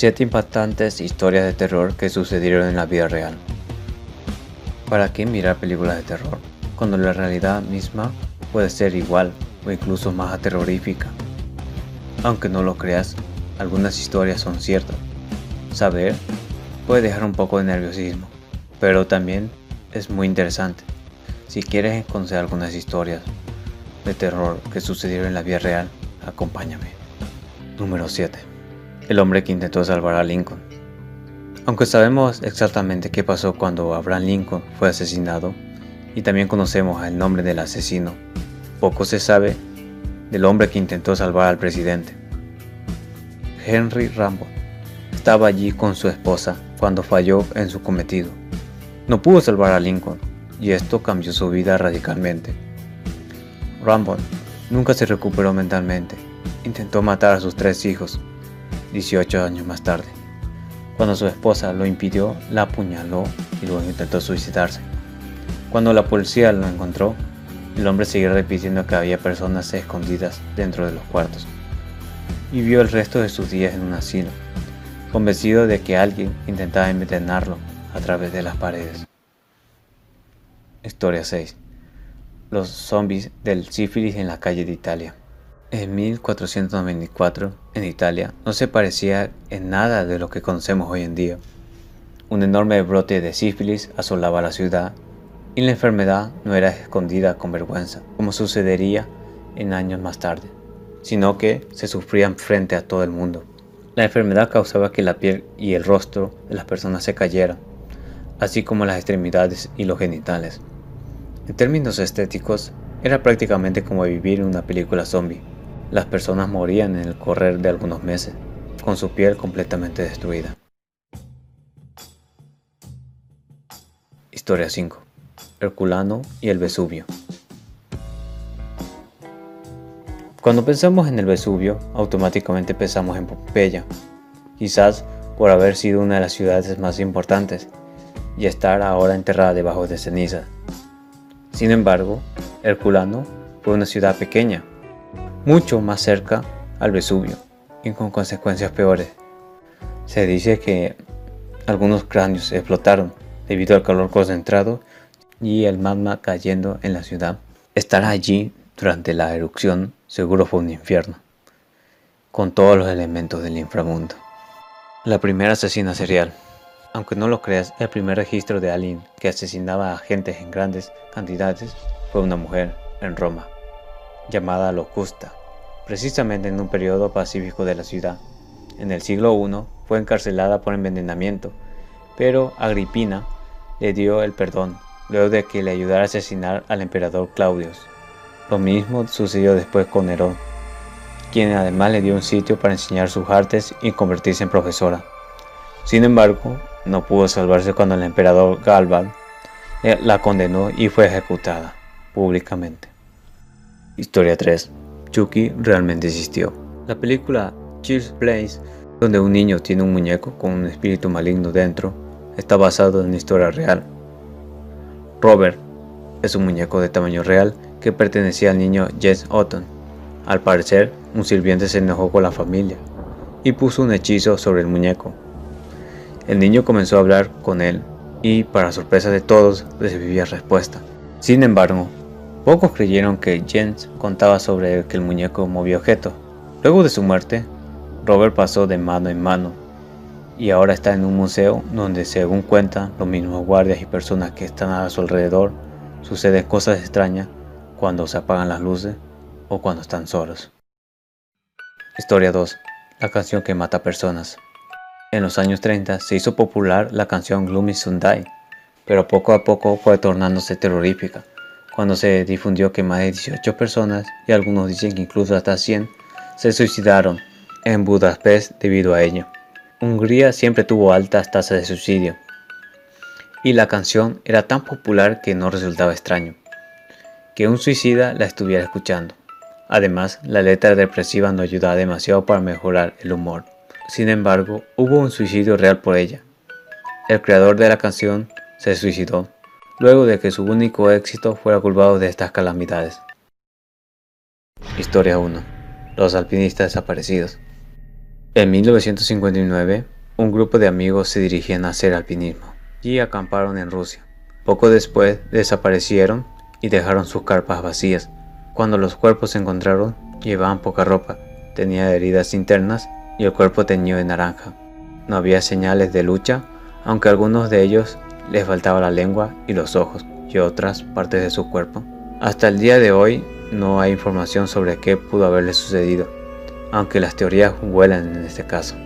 7 impactantes historias de terror que sucedieron en la vida real. ¿Para qué mirar películas de terror cuando la realidad misma puede ser igual o incluso más aterrorífica? Aunque no lo creas, algunas historias son ciertas. Saber puede dejar un poco de nerviosismo, pero también es muy interesante. Si quieres conocer algunas historias de terror que sucedieron en la vida real, acompáñame. Número 7 el hombre que intentó salvar a Lincoln. Aunque sabemos exactamente qué pasó cuando Abraham Lincoln fue asesinado, y también conocemos el nombre del asesino, poco se sabe del hombre que intentó salvar al presidente. Henry Rambo estaba allí con su esposa cuando falló en su cometido. No pudo salvar a Lincoln y esto cambió su vida radicalmente. Rambo nunca se recuperó mentalmente. Intentó matar a sus tres hijos 18 años más tarde. Cuando su esposa lo impidió, la apuñaló y luego intentó suicidarse. Cuando la policía lo encontró, el hombre siguió repitiendo que había personas escondidas dentro de los cuartos. Vivió el resto de sus días en un asilo, convencido de que alguien intentaba envenenarlo a través de las paredes. Historia 6. Los zombies del sífilis en la calle de Italia. En 1494, en Italia, no se parecía en nada de lo que conocemos hoy en día. Un enorme brote de sífilis asolaba la ciudad y la enfermedad no era escondida con vergüenza, como sucedería en años más tarde, sino que se sufrían frente a todo el mundo. La enfermedad causaba que la piel y el rostro de las personas se cayeran, así como las extremidades y los genitales. En términos estéticos, era prácticamente como vivir una película zombie. Las personas morían en el correr de algunos meses, con su piel completamente destruida. Historia 5. Herculano y el Vesubio. Cuando pensamos en el Vesubio, automáticamente pensamos en Pompeya, quizás por haber sido una de las ciudades más importantes y estar ahora enterrada debajo de cenizas. Sin embargo, Herculano fue una ciudad pequeña, mucho más cerca al Vesubio y con consecuencias peores. Se dice que algunos cráneos explotaron debido al calor concentrado y el magma cayendo en la ciudad. Estar allí durante la erupción seguro fue un infierno, con todos los elementos del inframundo. La primera asesina serial. Aunque no lo creas, el primer registro de alguien que asesinaba a agentes en grandes cantidades fue una mujer en Roma llamada Locusta, precisamente en un periodo pacífico de la ciudad. En el siglo I fue encarcelada por envenenamiento, pero Agripina le dio el perdón luego de que le ayudara a asesinar al emperador Claudius. Lo mismo sucedió después con Nerón, quien además le dio un sitio para enseñar sus artes y convertirse en profesora. Sin embargo, no pudo salvarse cuando el emperador Galban la condenó y fue ejecutada públicamente. Historia 3. Chucky realmente existió. La película Child's Place, donde un niño tiene un muñeco con un espíritu maligno dentro, está basado en una historia real. Robert es un muñeco de tamaño real que pertenecía al niño Jess Otton. Al parecer, un sirviente se enojó con la familia y puso un hechizo sobre el muñeco. El niño comenzó a hablar con él y, para sorpresa de todos, recibía respuesta. Sin embargo, Pocos creyeron que Jens contaba sobre que el muñeco movía objetos. Luego de su muerte, Robert pasó de mano en mano y ahora está en un museo donde según cuentan los mismos guardias y personas que están a su alrededor, suceden cosas extrañas cuando se apagan las luces o cuando están solos. Historia 2. La canción que mata personas. En los años 30 se hizo popular la canción Gloomy Sunday, pero poco a poco fue tornándose terrorífica cuando se difundió que más de 18 personas, y algunos dicen que incluso hasta 100, se suicidaron en Budapest debido a ello. Hungría siempre tuvo altas tasas de suicidio, y la canción era tan popular que no resultaba extraño que un suicida la estuviera escuchando. Además, la letra depresiva no ayudaba demasiado para mejorar el humor. Sin embargo, hubo un suicidio real por ella. El creador de la canción se suicidó luego de que su único éxito fuera culpado de estas calamidades. Historia 1. Los alpinistas desaparecidos. En 1959, un grupo de amigos se dirigían a hacer alpinismo y acamparon en Rusia. Poco después desaparecieron y dejaron sus carpas vacías. Cuando los cuerpos se encontraron, llevaban poca ropa, tenían heridas internas y el cuerpo teñido de naranja. No había señales de lucha, aunque algunos de ellos les faltaba la lengua y los ojos y otras partes de su cuerpo. Hasta el día de hoy no hay información sobre qué pudo haberle sucedido, aunque las teorías vuelan en este caso.